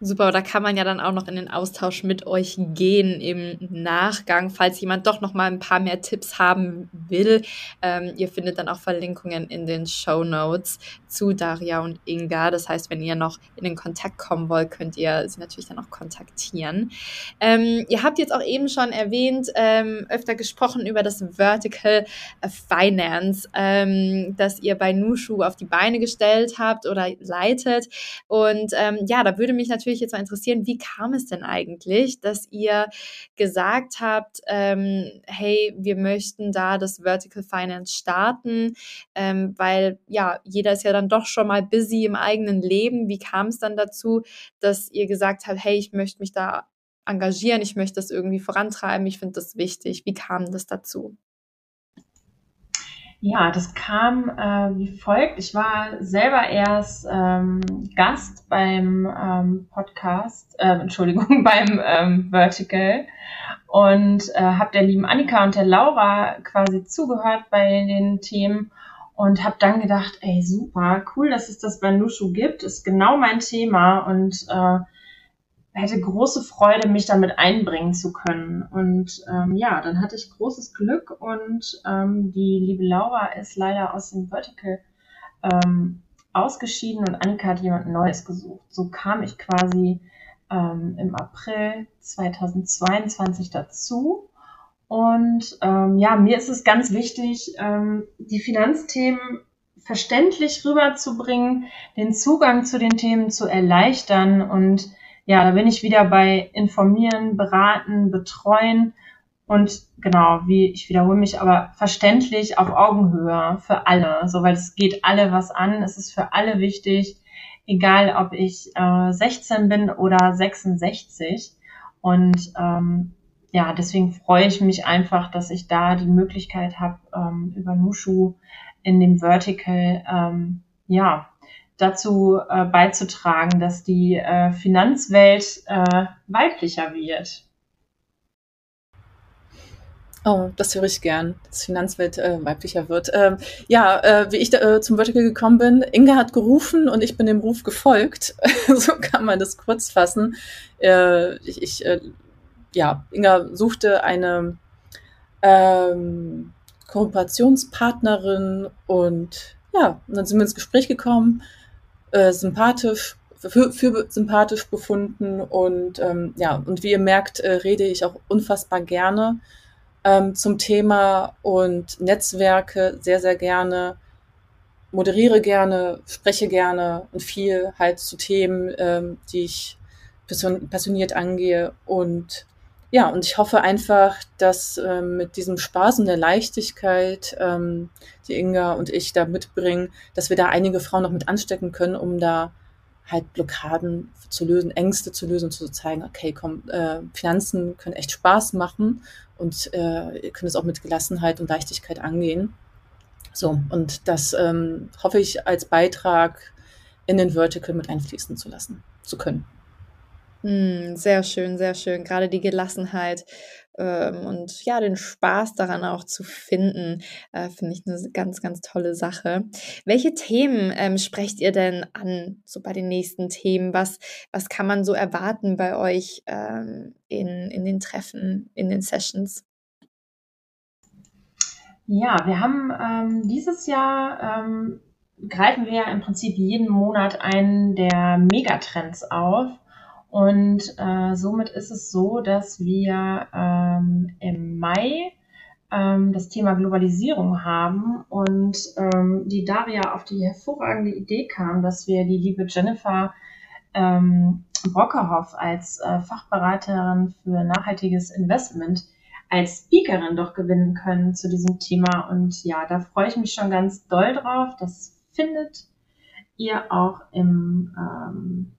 Super, da kann man ja dann auch noch in den Austausch mit euch gehen im Nachgang, falls jemand doch noch mal ein paar mehr Tipps haben will. Ähm, ihr findet dann auch Verlinkungen in den Show Notes zu Daria und Inga. Das heißt, wenn ihr noch in den Kontakt kommen wollt, könnt ihr sie natürlich dann auch kontaktieren. Ähm, ihr habt jetzt auch eben schon erwähnt, ähm, öfter gesprochen über das Vertical Finance, ähm, das ihr bei Nushu auf die Beine gestellt habt oder leitet. Und ähm, ja, da würde mich natürlich natürlich jetzt mal interessieren, wie kam es denn eigentlich, dass ihr gesagt habt, ähm, hey, wir möchten da das Vertical Finance starten, ähm, weil ja, jeder ist ja dann doch schon mal busy im eigenen Leben. Wie kam es dann dazu, dass ihr gesagt habt, hey, ich möchte mich da engagieren, ich möchte das irgendwie vorantreiben, ich finde das wichtig. Wie kam das dazu? Ja, das kam äh, wie folgt. Ich war selber erst ähm, Gast beim ähm, Podcast, äh, (laughs) Entschuldigung, beim ähm, Vertical und äh, habe der lieben Annika und der Laura quasi zugehört bei den Themen und habe dann gedacht, ey super, cool, dass es das bei Nushu gibt, ist genau mein Thema und äh, hätte große Freude, mich damit einbringen zu können. Und ähm, ja, dann hatte ich großes Glück und ähm, die liebe Laura ist leider aus dem Vertical ähm, ausgeschieden und Annika hat jemand Neues gesucht. So kam ich quasi ähm, im April 2022 dazu. Und ähm, ja, mir ist es ganz wichtig, ähm, die Finanzthemen verständlich rüberzubringen, den Zugang zu den Themen zu erleichtern und ja, da bin ich wieder bei informieren, beraten, betreuen. Und genau, wie ich wiederhole mich, aber verständlich auf Augenhöhe für alle, so weil es geht alle was an, es ist für alle wichtig, egal ob ich äh, 16 bin oder 66 und ähm, ja, deswegen freue ich mich einfach, dass ich da die Möglichkeit habe, ähm, über Nushu in dem Vertical ähm, ja dazu äh, beizutragen, dass die äh, Finanzwelt äh, weiblicher wird. Oh, das höre ich gern, dass Finanzwelt äh, weiblicher wird. Ähm, ja, äh, wie ich da, äh, zum Vertical gekommen bin, Inga hat gerufen und ich bin dem Ruf gefolgt. (laughs) so kann man das kurz fassen. Äh, ich, ich äh, ja, Inga suchte eine ähm, Kooperationspartnerin und ja, und dann sind wir ins Gespräch gekommen, äh, sympathisch, für, für sympathisch befunden und ähm, ja, und wie ihr merkt, äh, rede ich auch unfassbar gerne ähm, zum Thema und Netzwerke sehr, sehr gerne, moderiere gerne, spreche gerne und viel halt zu Themen, ähm, die ich passioniert angehe. Und ja, und ich hoffe einfach, dass ähm, mit diesem Spaß und der Leichtigkeit, ähm, die Inga und ich da mitbringen, dass wir da einige Frauen noch mit anstecken können, um da halt Blockaden zu lösen, Ängste zu lösen zu zeigen, okay, komm, äh, Finanzen können echt Spaß machen und äh, ihr könnt es auch mit Gelassenheit und Leichtigkeit angehen. So, und das ähm, hoffe ich als Beitrag in den Vertical mit einfließen zu lassen, zu können. Mm, sehr schön, sehr schön. Gerade die Gelassenheit ähm, und ja, den Spaß daran auch zu finden, äh, finde ich eine ganz, ganz tolle Sache. Welche Themen ähm, sprecht ihr denn an, so bei den nächsten Themen? Was, was kann man so erwarten bei euch ähm, in, in den Treffen, in den Sessions? Ja, wir haben ähm, dieses Jahr ähm, greifen wir im Prinzip jeden Monat einen der Megatrends auf und äh, somit ist es so, dass wir ähm, im Mai ähm, das Thema Globalisierung haben und ähm, die Daria auf die hervorragende Idee kam, dass wir die liebe Jennifer ähm, Brockerhoff als äh, Fachberaterin für nachhaltiges Investment als Speakerin doch gewinnen können zu diesem Thema. Und ja, da freue ich mich schon ganz doll drauf. Das findet ihr auch im ähm,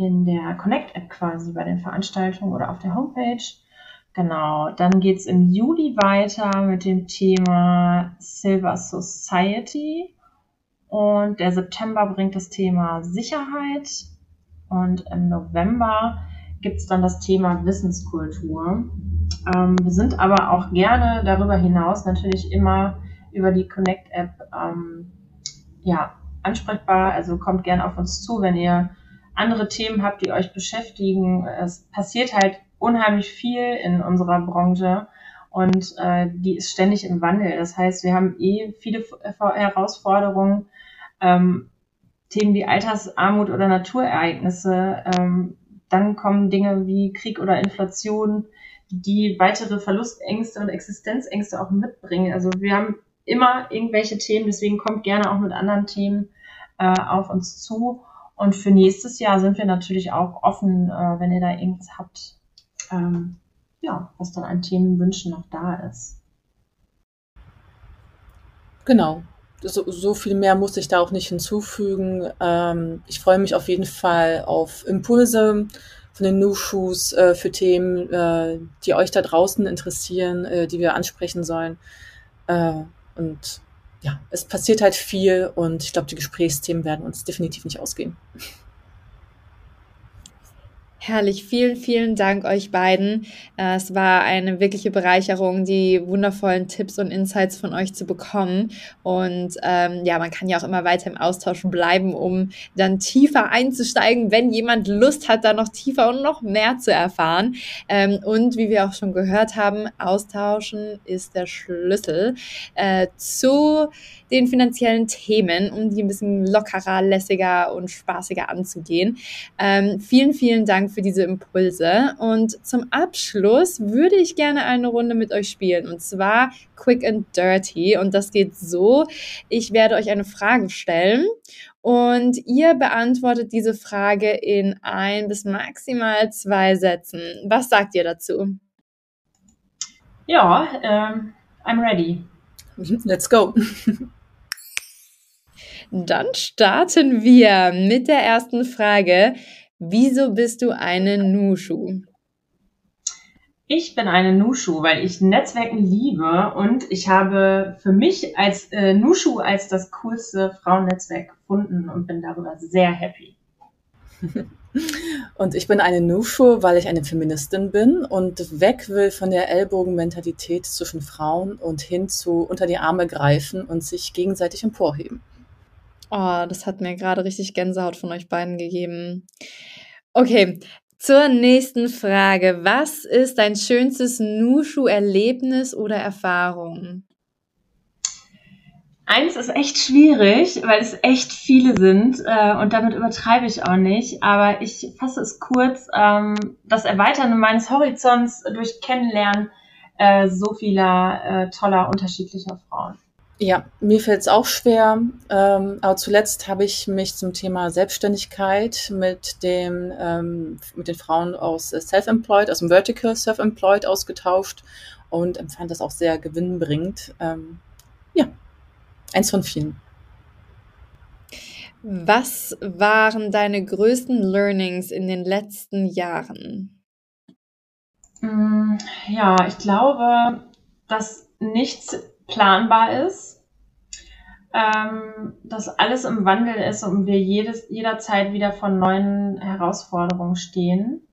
in der Connect-App quasi bei den Veranstaltungen oder auf der Homepage. Genau, dann geht's im Juli weiter mit dem Thema Silver Society und der September bringt das Thema Sicherheit und im November gibt's dann das Thema Wissenskultur. Ähm, wir sind aber auch gerne darüber hinaus natürlich immer über die Connect-App ähm, ja, ansprechbar. Also kommt gerne auf uns zu, wenn ihr andere Themen habt, die euch beschäftigen. Es passiert halt unheimlich viel in unserer Branche und äh, die ist ständig im Wandel. Das heißt, wir haben eh viele Herausforderungen, ähm, Themen wie Altersarmut oder Naturereignisse. Ähm, dann kommen Dinge wie Krieg oder Inflation, die weitere Verlustängste und Existenzängste auch mitbringen. Also wir haben immer irgendwelche Themen, deswegen kommt gerne auch mit anderen Themen äh, auf uns zu. Und für nächstes Jahr sind wir natürlich auch offen, äh, wenn ihr da irgendwas habt, ähm, ja, was dann an Themenwünschen noch da ist. Genau. So, so viel mehr muss ich da auch nicht hinzufügen. Ähm, ich freue mich auf jeden Fall auf Impulse von den New-Shoes äh, für Themen, äh, die euch da draußen interessieren, äh, die wir ansprechen sollen. Äh, und ja, es passiert halt viel und ich glaube, die Gesprächsthemen werden uns definitiv nicht ausgehen. Herrlich, vielen, vielen Dank euch beiden. Äh, es war eine wirkliche Bereicherung, die wundervollen Tipps und Insights von euch zu bekommen. Und ähm, ja, man kann ja auch immer weiter im Austausch bleiben, um dann tiefer einzusteigen, wenn jemand Lust hat, da noch tiefer und noch mehr zu erfahren. Ähm, und wie wir auch schon gehört haben, austauschen ist der Schlüssel äh, zu den finanziellen Themen, um die ein bisschen lockerer, lässiger und spaßiger anzugehen. Ähm, vielen, vielen Dank für diese Impulse. Und zum Abschluss würde ich gerne eine Runde mit euch spielen. Und zwar Quick and Dirty. Und das geht so. Ich werde euch eine Frage stellen. Und ihr beantwortet diese Frage in ein bis maximal zwei Sätzen. Was sagt ihr dazu? Ja, ähm, I'm ready. Let's go. Dann starten wir mit der ersten Frage. Wieso bist du eine Nushu? Ich bin eine Nushu, weil ich Netzwerken liebe und ich habe für mich als äh, Nushu als das coolste Frauennetzwerk gefunden und bin darüber sehr happy. (laughs) Und ich bin eine Nushu, weil ich eine Feministin bin und weg will von der Ellbogenmentalität zwischen Frauen und hin zu unter die Arme greifen und sich gegenseitig emporheben. Oh, das hat mir gerade richtig Gänsehaut von euch beiden gegeben. Okay, zur nächsten Frage. Was ist dein schönstes Nushu-Erlebnis oder Erfahrung? Eins ist echt schwierig, weil es echt viele sind äh, und damit übertreibe ich auch nicht. Aber ich fasse es kurz. Ähm, das Erweitern meines Horizonts durch Kennenlernen äh, so vieler äh, toller, unterschiedlicher Frauen. Ja, mir fällt es auch schwer. Ähm, aber zuletzt habe ich mich zum Thema Selbstständigkeit mit dem ähm, mit den Frauen aus Self-Employed, aus dem Vertical Self-Employed ausgetauscht und empfand das auch sehr gewinnbringend. Ähm, ja, eins von vielen. Was waren deine größten Learnings in den letzten Jahren? Mm, ja, ich glaube, dass nichts planbar ist, ähm, dass alles im Wandel ist und wir jedes, jederzeit wieder vor neuen Herausforderungen stehen.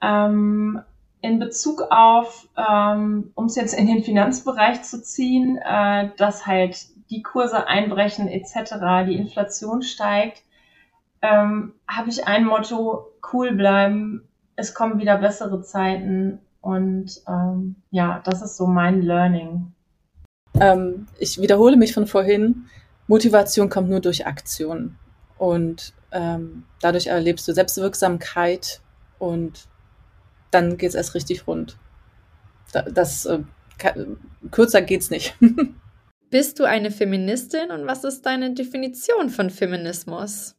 Ähm, in Bezug auf, ähm, um es jetzt in den Finanzbereich zu ziehen, äh, dass halt die Kurse einbrechen etc., die Inflation steigt, ähm, habe ich ein Motto, cool bleiben, es kommen wieder bessere Zeiten und ähm, ja, das ist so mein Learning. Ähm, ich wiederhole mich von vorhin. Motivation kommt nur durch Aktion. Und ähm, dadurch erlebst du Selbstwirksamkeit und dann geht es erst richtig rund. Das, äh, kürzer geht's nicht. (laughs) Bist du eine Feministin und was ist deine Definition von Feminismus?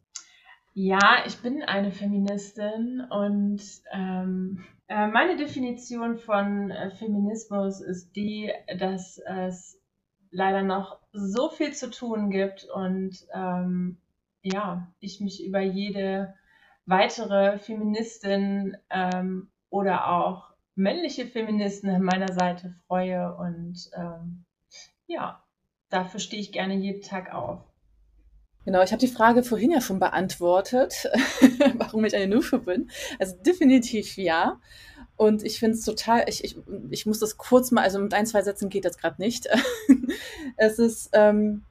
Ja, ich bin eine Feministin und ähm, äh, meine Definition von äh, Feminismus ist die, dass es leider noch so viel zu tun gibt und ähm, ja, ich mich über jede weitere Feministin ähm, oder auch männliche Feministen an meiner Seite freue und ähm, ja, dafür stehe ich gerne jeden Tag auf. Genau, ich habe die Frage vorhin ja schon beantwortet, (laughs) warum ich eine Nusche bin. Also definitiv ja. Und ich finde es total, ich, ich, ich muss das kurz mal, also mit ein, zwei Sätzen geht das gerade nicht. (laughs) es ist, ähm,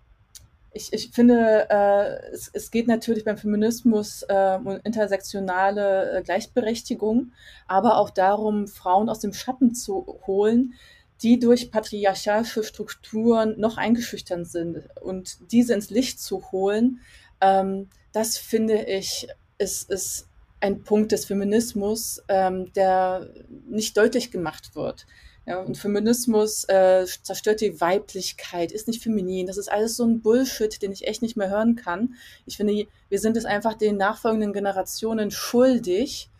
ich, ich finde, äh, es, es geht natürlich beim Feminismus äh, um intersektionale äh, Gleichberechtigung, aber auch darum, Frauen aus dem Schatten zu holen, die durch patriarchalische Strukturen noch eingeschüchtert sind und diese ins Licht zu holen, ähm, das finde ich, ist, ist ein Punkt des Feminismus, ähm, der nicht deutlich gemacht wird. Ja, und Feminismus äh, zerstört die Weiblichkeit, ist nicht feminin. Das ist alles so ein Bullshit, den ich echt nicht mehr hören kann. Ich finde, wir sind es einfach den nachfolgenden Generationen schuldig,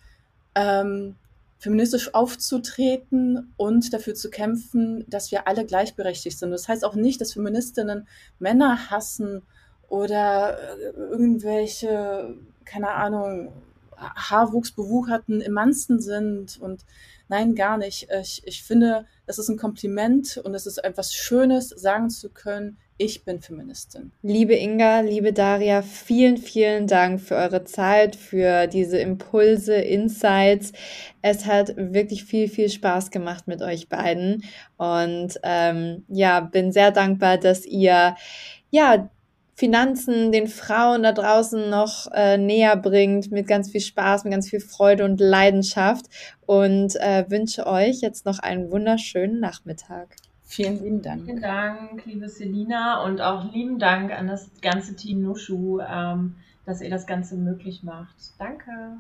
ähm, feministisch aufzutreten und dafür zu kämpfen, dass wir alle gleichberechtigt sind. Das heißt auch nicht, dass Feministinnen Männer hassen oder äh, irgendwelche, keine Ahnung, Haarwuchsbewucherten Emanzen sind und nein, gar nicht. Ich, ich finde, das ist ein Kompliment und es ist etwas Schönes, sagen zu können, ich bin Feministin. Liebe Inga, liebe Daria, vielen, vielen Dank für eure Zeit, für diese Impulse, Insights. Es hat wirklich viel, viel Spaß gemacht mit euch beiden. Und ähm, ja, bin sehr dankbar, dass ihr ja Finanzen den Frauen da draußen noch äh, näher bringt mit ganz viel Spaß, mit ganz viel Freude und Leidenschaft und äh, wünsche euch jetzt noch einen wunderschönen Nachmittag. Vielen lieben Dank. Vielen Dank, liebe Selina und auch lieben Dank an das ganze Team Nushu, ähm, dass ihr das Ganze möglich macht. Danke.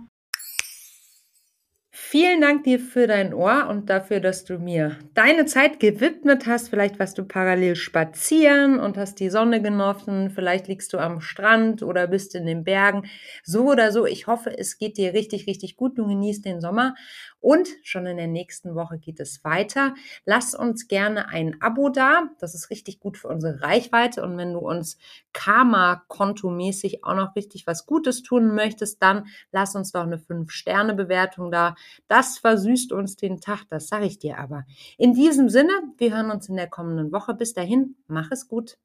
Vielen Dank dir für dein Ohr und dafür, dass du mir deine Zeit gewidmet hast. Vielleicht warst du parallel spazieren und hast die Sonne genossen. Vielleicht liegst du am Strand oder bist in den Bergen. So oder so. Ich hoffe, es geht dir richtig, richtig gut. Du genießt den Sommer. Und schon in der nächsten Woche geht es weiter. Lass uns gerne ein Abo da. Das ist richtig gut für unsere Reichweite. Und wenn du uns Karma-Konto-mäßig auch noch richtig was Gutes tun möchtest, dann lass uns doch eine 5-Sterne-Bewertung da. Das versüßt uns den Tag, das sage ich dir aber. In diesem Sinne, wir hören uns in der kommenden Woche. Bis dahin, mach es gut.